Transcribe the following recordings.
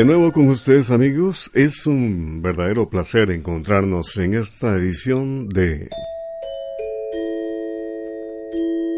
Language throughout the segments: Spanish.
De nuevo con ustedes amigos, es un verdadero placer encontrarnos en esta edición de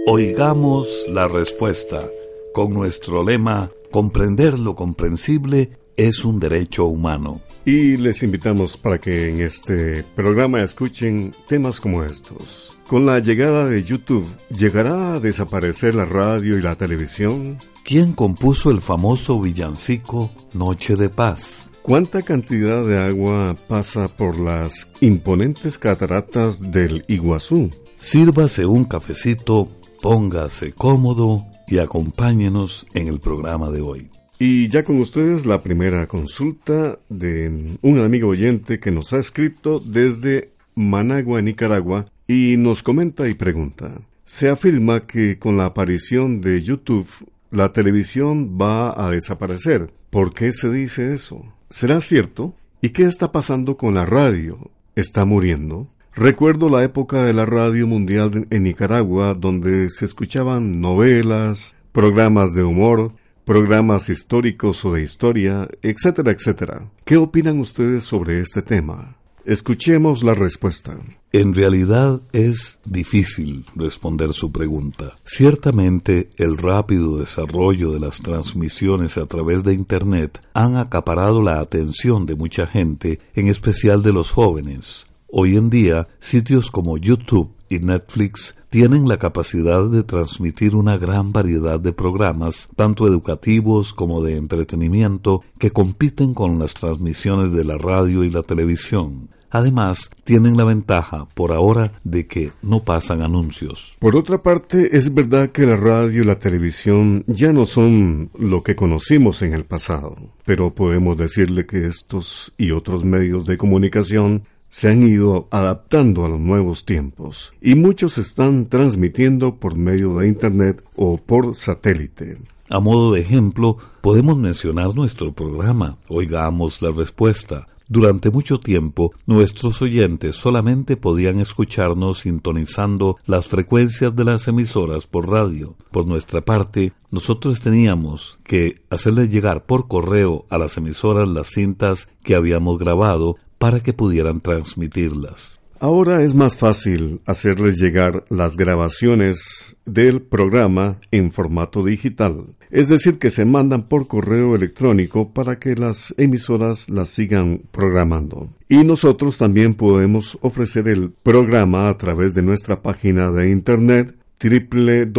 Oigamos la respuesta con nuestro lema Comprender lo comprensible es un derecho humano. Y les invitamos para que en este programa escuchen temas como estos. Con la llegada de YouTube, ¿llegará a desaparecer la radio y la televisión? ¿Quién compuso el famoso villancico Noche de Paz? ¿Cuánta cantidad de agua pasa por las imponentes cataratas del Iguazú? Sírvase un cafecito, póngase cómodo y acompáñenos en el programa de hoy. Y ya con ustedes la primera consulta de un amigo oyente que nos ha escrito desde Managua, Nicaragua, y nos comenta y pregunta. Se afirma que con la aparición de YouTube la televisión va a desaparecer. ¿Por qué se dice eso? ¿Será cierto? ¿Y qué está pasando con la radio? ¿Está muriendo? Recuerdo la época de la radio mundial en Nicaragua donde se escuchaban novelas, programas de humor, programas históricos o de historia, etcétera, etcétera. ¿Qué opinan ustedes sobre este tema? Escuchemos la respuesta. En realidad es difícil responder su pregunta. Ciertamente el rápido desarrollo de las transmisiones a través de Internet han acaparado la atención de mucha gente, en especial de los jóvenes. Hoy en día, sitios como YouTube y Netflix tienen la capacidad de transmitir una gran variedad de programas, tanto educativos como de entretenimiento, que compiten con las transmisiones de la radio y la televisión. Además, tienen la ventaja, por ahora, de que no pasan anuncios. Por otra parte, es verdad que la radio y la televisión ya no son lo que conocimos en el pasado, pero podemos decirle que estos y otros medios de comunicación se han ido adaptando a los nuevos tiempos y muchos están transmitiendo por medio de Internet o por satélite. A modo de ejemplo, podemos mencionar nuestro programa. Oigamos la respuesta. Durante mucho tiempo, nuestros oyentes solamente podían escucharnos sintonizando las frecuencias de las emisoras por radio. Por nuestra parte, nosotros teníamos que hacerles llegar por correo a las emisoras las cintas que habíamos grabado para que pudieran transmitirlas. Ahora es más fácil hacerles llegar las grabaciones del programa en formato digital, es decir, que se mandan por correo electrónico para que las emisoras las sigan programando. Y nosotros también podemos ofrecer el programa a través de nuestra página de internet www.icq.org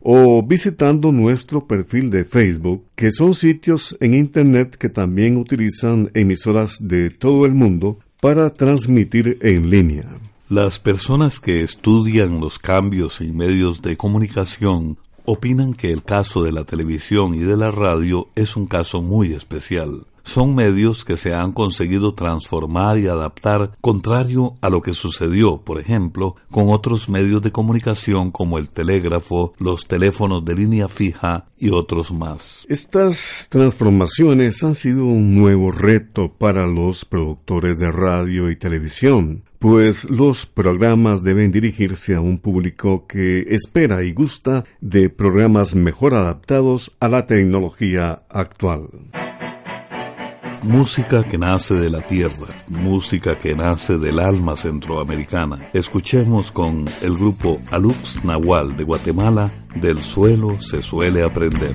o visitando nuestro perfil de Facebook, que son sitios en Internet que también utilizan emisoras de todo el mundo para transmitir en línea. Las personas que estudian los cambios en medios de comunicación opinan que el caso de la televisión y de la radio es un caso muy especial son medios que se han conseguido transformar y adaptar contrario a lo que sucedió, por ejemplo, con otros medios de comunicación como el telégrafo, los teléfonos de línea fija y otros más. Estas transformaciones han sido un nuevo reto para los productores de radio y televisión, pues los programas deben dirigirse a un público que espera y gusta de programas mejor adaptados a la tecnología actual. Música que nace de la tierra, música que nace del alma centroamericana. Escuchemos con el grupo Alux Nahual de Guatemala, Del suelo se suele aprender.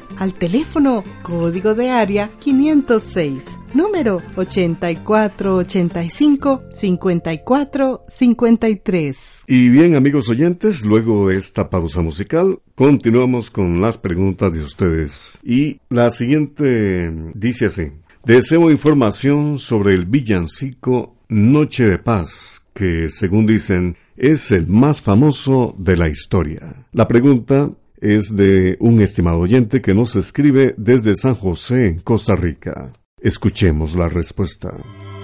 al teléfono código de área 506 número 8485-5453. Y bien, amigos oyentes, luego de esta pausa musical, continuamos con las preguntas de ustedes. Y la siguiente dice así. Deseo información sobre el villancico Noche de Paz, que según dicen es el más famoso de la historia. La pregunta es de un estimado oyente que nos escribe desde San José, Costa Rica. Escuchemos la respuesta.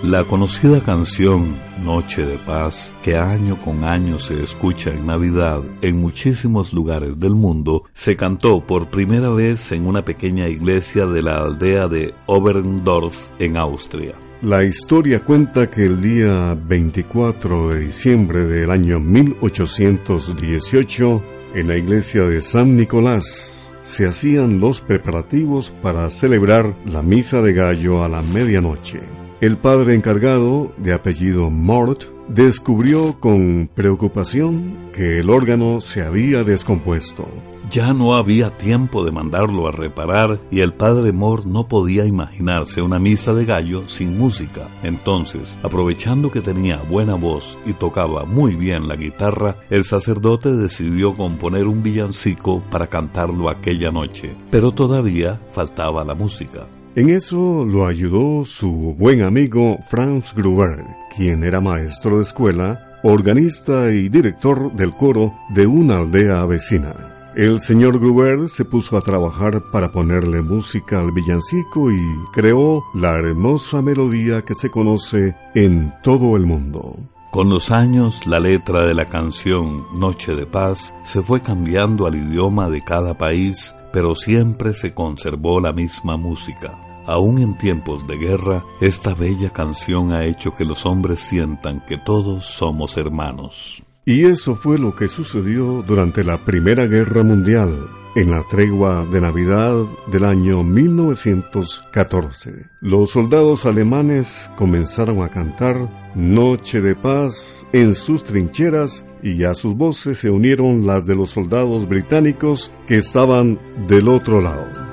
La conocida canción Noche de Paz, que año con año se escucha en Navidad en muchísimos lugares del mundo, se cantó por primera vez en una pequeña iglesia de la aldea de Oberndorf en Austria. La historia cuenta que el día 24 de diciembre del año 1818, en la iglesia de San Nicolás, se hacían los preparativos para celebrar la misa de gallo a la medianoche. El padre encargado, de apellido Mort, descubrió con preocupación que el órgano se había descompuesto. Ya no había tiempo de mandarlo a reparar y el padre Moore no podía imaginarse una misa de gallo sin música. Entonces, aprovechando que tenía buena voz y tocaba muy bien la guitarra, el sacerdote decidió componer un villancico para cantarlo aquella noche. Pero todavía faltaba la música. En eso lo ayudó su buen amigo Franz Gruber, quien era maestro de escuela, organista y director del coro de una aldea vecina. El señor Gruber se puso a trabajar para ponerle música al villancico y creó la hermosa melodía que se conoce en todo el mundo. Con los años, la letra de la canción Noche de Paz se fue cambiando al idioma de cada país, pero siempre se conservó la misma música. Aún en tiempos de guerra, esta bella canción ha hecho que los hombres sientan que todos somos hermanos. Y eso fue lo que sucedió durante la Primera Guerra Mundial, en la tregua de Navidad del año 1914. Los soldados alemanes comenzaron a cantar Noche de paz en sus trincheras y a sus voces se unieron las de los soldados británicos que estaban del otro lado.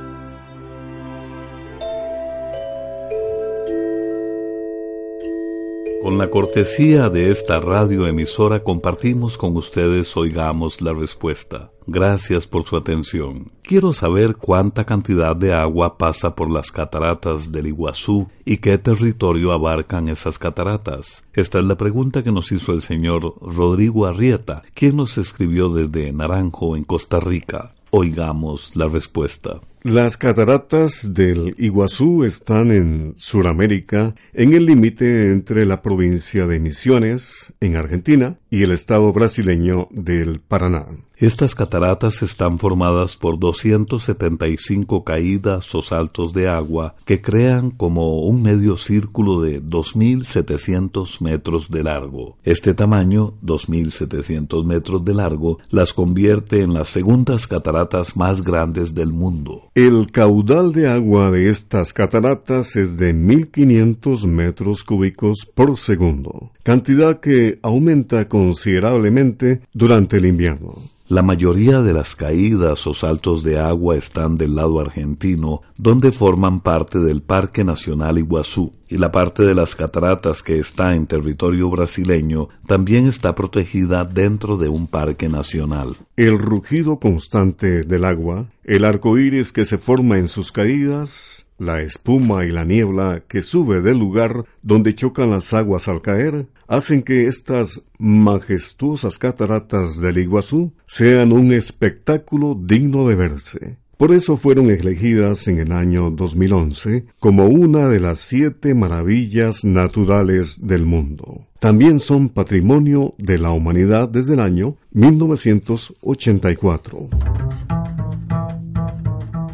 Con la cortesía de esta radioemisora compartimos con ustedes Oigamos la Respuesta. Gracias por su atención. Quiero saber cuánta cantidad de agua pasa por las cataratas del Iguazú y qué territorio abarcan esas cataratas. Esta es la pregunta que nos hizo el señor Rodrigo Arrieta, quien nos escribió desde Naranjo, en Costa Rica. Oigamos la respuesta. Las cataratas del Iguazú están en Sudamérica, en el límite entre la provincia de Misiones, en Argentina, y el estado brasileño del Paraná. Estas cataratas están formadas por 275 caídas o saltos de agua que crean como un medio círculo de 2.700 metros de largo. Este tamaño, 2.700 metros de largo, las convierte en las segundas cataratas más grandes del mundo. El caudal de agua de estas cataratas es de 1.500 metros cúbicos por segundo, cantidad que aumenta considerablemente durante el invierno. La mayoría de las caídas o saltos de agua están del lado argentino, donde forman parte del Parque Nacional Iguazú, y la parte de las cataratas que está en territorio brasileño también está protegida dentro de un parque nacional. El rugido constante del agua, el arco iris que se forma en sus caídas, la espuma y la niebla que sube del lugar donde chocan las aguas al caer hacen que estas majestuosas cataratas del Iguazú sean un espectáculo digno de verse. Por eso fueron elegidas en el año 2011 como una de las siete maravillas naturales del mundo. También son patrimonio de la humanidad desde el año 1984.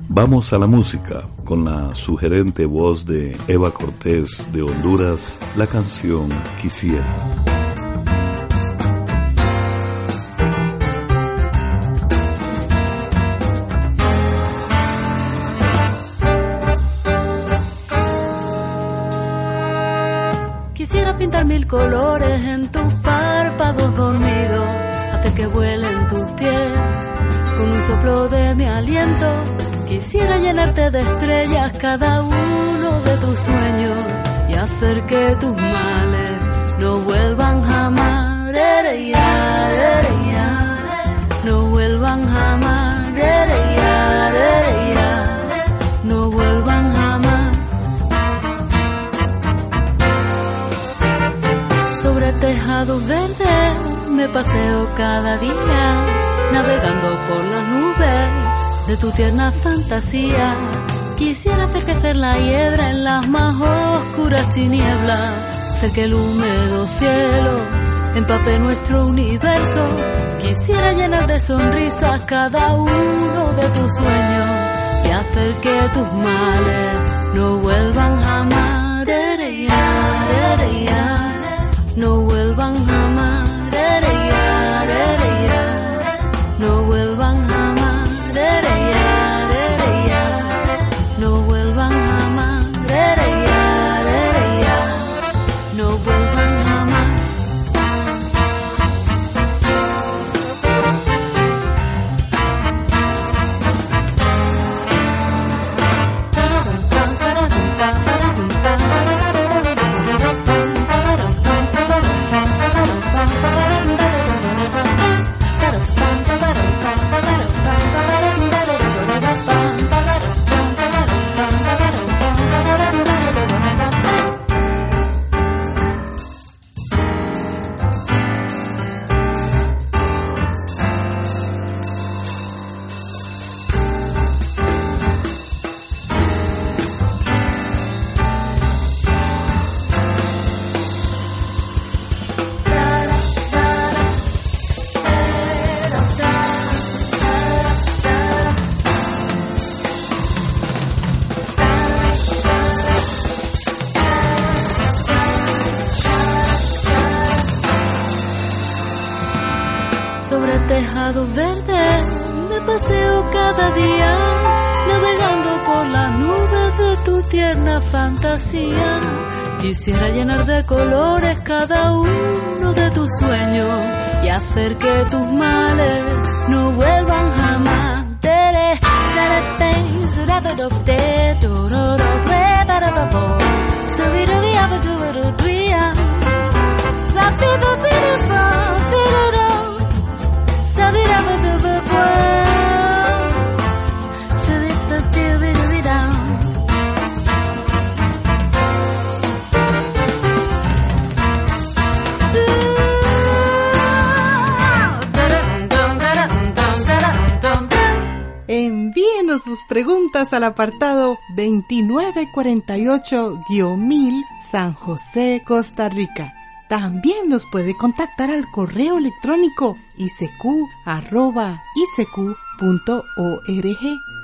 Vamos a la música con la sugerente voz de Eva Cortés de Honduras, la canción Quisiera. Mil colores en tus párpados dormidos, hacer que vuelen tus pies con un soplo de mi aliento Quisiera llenarte de estrellas cada uno de tus sueños y hacer que tus males no vuelvan jamás. No vuelvan jamás. Sobre tejados verdes me paseo cada día, navegando por las nubes de tu tierna fantasía. Quisiera hacer crecer la hiedra en las más oscuras tinieblas, hacer que el húmedo cielo empape nuestro universo. Quisiera llenar de sonrisas cada uno de tus sueños y hacer que tus males verde me paseo cada día, navegando por las nubes de tu tierna fantasía. Quisiera llenar de colores cada uno de tus sueños y hacer que tus males no vuelvan jamás. Al apartado 2948-1000 San José, Costa Rica También nos puede contactar al correo electrónico isq.org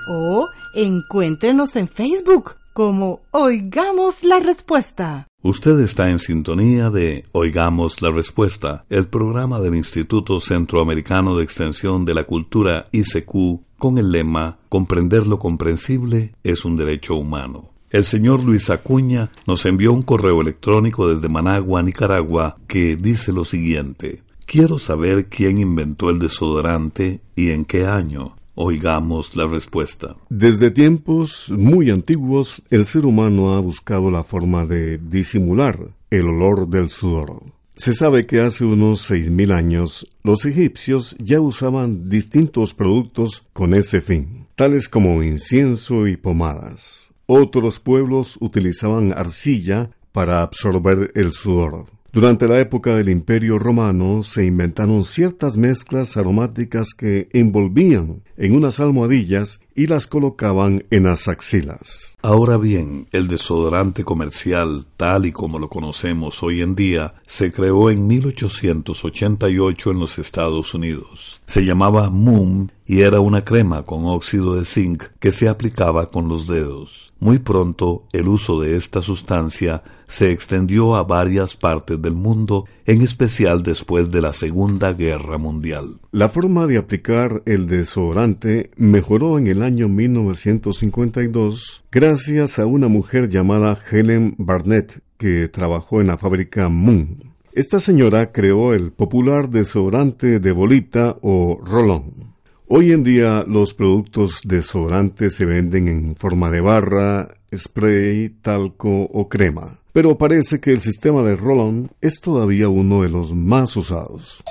o encuéntrenos en Facebook como Oigamos la Respuesta. Usted está en sintonía de Oigamos la Respuesta, el programa del Instituto Centroamericano de Extensión de la Cultura ICQ con el lema Comprender lo comprensible es un derecho humano. El señor Luis Acuña nos envió un correo electrónico desde Managua, Nicaragua, que dice lo siguiente. Quiero saber quién inventó el desodorante y en qué año. Oigamos la respuesta. Desde tiempos muy antiguos, el ser humano ha buscado la forma de disimular el olor del sudor. Se sabe que hace unos seis mil años los egipcios ya usaban distintos productos con ese fin, tales como incienso y pomadas. Otros pueblos utilizaban arcilla para absorber el sudor. Durante la época del Imperio Romano se inventaron ciertas mezclas aromáticas que envolvían en unas almohadillas y las colocaban en las axilas. Ahora bien, el desodorante comercial, tal y como lo conocemos hoy en día, se creó en 1888 en los Estados Unidos. Se llamaba Moom y era una crema con óxido de zinc que se aplicaba con los dedos. Muy pronto el uso de esta sustancia se extendió a varias partes del mundo, en especial después de la Segunda Guerra Mundial. La forma de aplicar el desodorante mejoró en el año 1952 gracias a una mujer llamada Helen Barnett que trabajó en la fábrica Moon. Esta señora creó el popular desodorante de bolita o rolón. Hoy en día los productos desodorantes se venden en forma de barra, spray, talco o crema, pero parece que el sistema de roll es todavía uno de los más usados.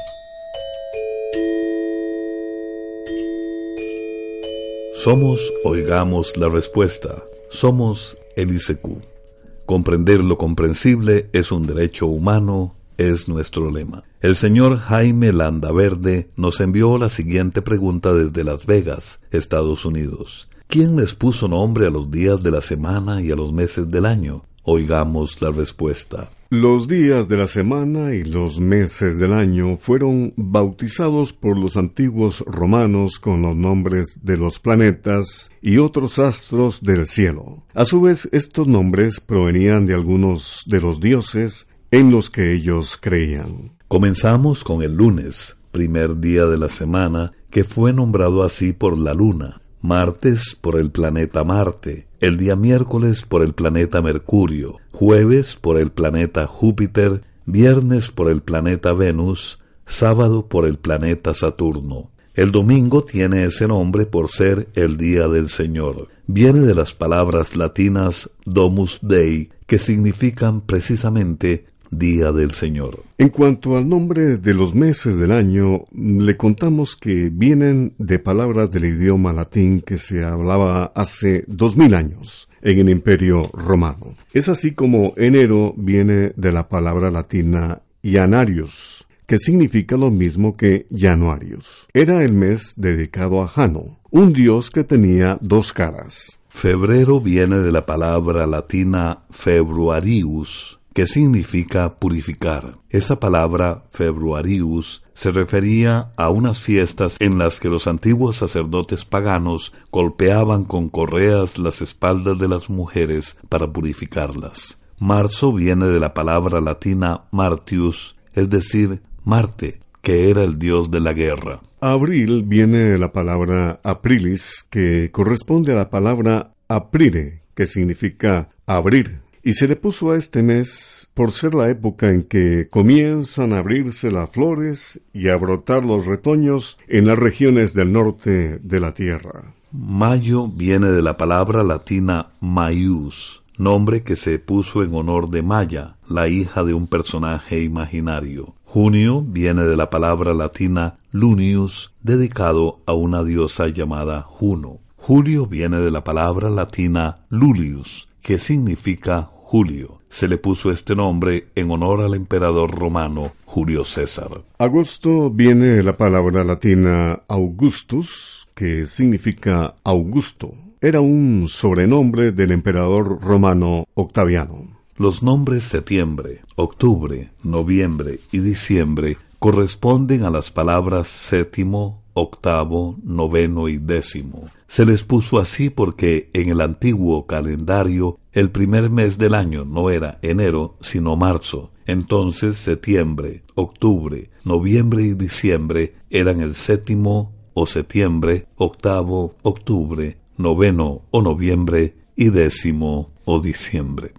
Somos Oigamos la Respuesta. Somos el ICQ. Comprender lo comprensible es un derecho humano, es nuestro lema. El señor Jaime Landaverde nos envió la siguiente pregunta desde Las Vegas, Estados Unidos. ¿Quién les puso nombre a los días de la semana y a los meses del año? Oigamos la respuesta. Los días de la semana y los meses del año fueron bautizados por los antiguos romanos con los nombres de los planetas y otros astros del cielo. A su vez, estos nombres provenían de algunos de los dioses en los que ellos creían. Comenzamos con el lunes, primer día de la semana, que fue nombrado así por la luna, martes por el planeta Marte, el día miércoles por el planeta Mercurio, jueves por el planeta Júpiter, viernes por el planeta Venus, sábado por el planeta Saturno. El domingo tiene ese nombre por ser el día del Señor. Viene de las palabras latinas Domus Dei, que significan precisamente Día del Señor. En cuanto al nombre de los meses del año, le contamos que vienen de palabras del idioma latín que se hablaba hace dos mil años en el Imperio Romano. Es así como enero viene de la palabra latina Janarius, que significa lo mismo que Januarius. Era el mes dedicado a Jano, un dios que tenía dos caras. Febrero viene de la palabra latina februarius, que significa purificar. Esa palabra februarius se refería a unas fiestas en las que los antiguos sacerdotes paganos golpeaban con correas las espaldas de las mujeres para purificarlas. Marzo viene de la palabra latina martius, es decir, Marte, que era el dios de la guerra. Abril viene de la palabra aprilis, que corresponde a la palabra aprire, que significa abrir, y se le puso a este mes por ser la época en que comienzan a abrirse las flores y a brotar los retoños en las regiones del norte de la tierra. Mayo viene de la palabra latina maius, nombre que se puso en honor de Maya, la hija de un personaje imaginario. Junio viene de la palabra latina lunius, dedicado a una diosa llamada Juno. Julio viene de la palabra latina lulius, que significa Julio. Se le puso este nombre en honor al emperador romano Julio César. Agosto viene de la palabra latina Augustus, que significa Augusto. Era un sobrenombre del emperador romano Octaviano. Los nombres septiembre, octubre, noviembre y diciembre corresponden a las palabras séptimo, octavo, noveno y décimo. Se les puso así porque en el antiguo calendario el primer mes del año no era enero, sino marzo. Entonces septiembre, octubre, noviembre y diciembre eran el séptimo o septiembre, octavo, octubre, noveno o noviembre y décimo o diciembre.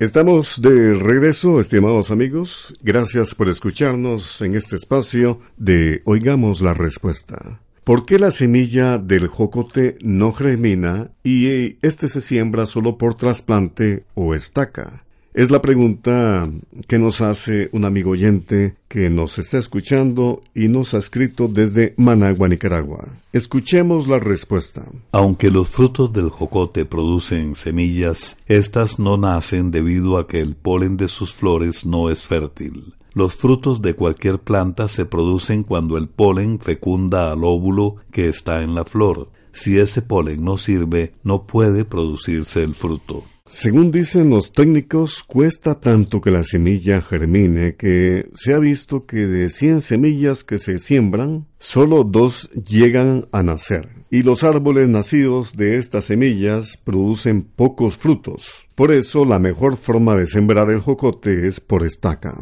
Estamos de regreso, estimados amigos. Gracias por escucharnos en este espacio de Oigamos la Respuesta. ¿Por qué la semilla del jocote no germina y este se siembra solo por trasplante o estaca? Es la pregunta que nos hace un amigo oyente que nos está escuchando y nos ha escrito desde Managua, Nicaragua. Escuchemos la respuesta. Aunque los frutos del jocote producen semillas, éstas no nacen debido a que el polen de sus flores no es fértil. Los frutos de cualquier planta se producen cuando el polen fecunda al óvulo que está en la flor. Si ese polen no sirve, no puede producirse el fruto. Según dicen los técnicos, cuesta tanto que la semilla germine que se ha visto que de 100 semillas que se siembran, solo dos llegan a nacer. Y los árboles nacidos de estas semillas producen pocos frutos. Por eso la mejor forma de sembrar el jocote es por estaca.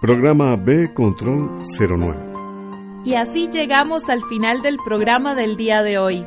Programa B Control 09. Y así llegamos al final del programa del día de hoy.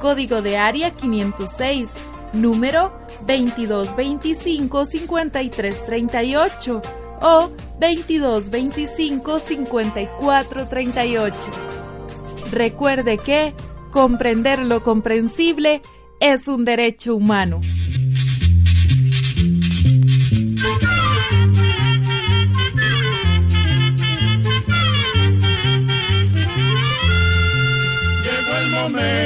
código de área 506, número 2225-5338 o 2225-5438. Recuerde que comprender lo comprensible es un derecho humano. Llegó el momento